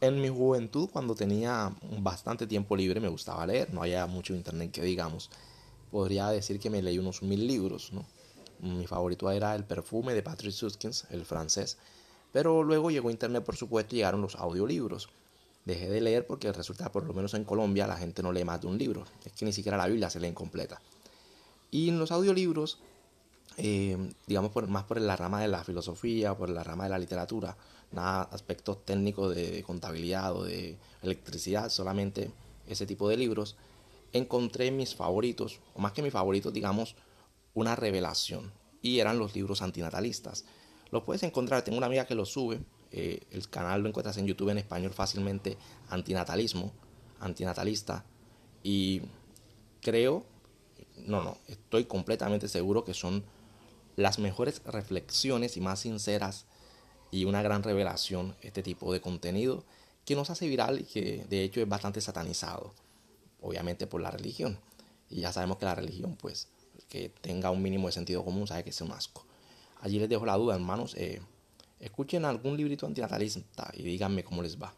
En mi juventud, cuando tenía bastante tiempo libre, me gustaba leer, no había mucho internet que digamos. Podría decir que me leí unos mil libros. Mi favorito era El perfume de Patrick Suskins, el francés. Pero luego llegó internet, por supuesto, y llegaron los audiolibros. Dejé de leer porque resulta, por lo menos en Colombia, la gente no lee más de un libro. Es que ni siquiera la Biblia se lee incompleta. Y en los audiolibros, eh, digamos por, más por la rama de la filosofía, por la rama de la literatura, nada aspectos técnicos de contabilidad o de electricidad, solamente ese tipo de libros, encontré mis favoritos, o más que mis favoritos, digamos, una revelación. Y eran los libros antinatalistas. Los puedes encontrar, tengo una amiga que los sube, eh, el canal lo encuentras en YouTube en español fácilmente, antinatalismo, antinatalista. Y creo, no, no, estoy completamente seguro que son las mejores reflexiones y más sinceras y una gran revelación este tipo de contenido que nos hace viral y que de hecho es bastante satanizado, obviamente por la religión. Y ya sabemos que la religión, pues, que tenga un mínimo de sentido común, sabe que es un asco. Allí les dejo la duda, hermanos. Eh, escuchen algún librito antinatalista y díganme cómo les va.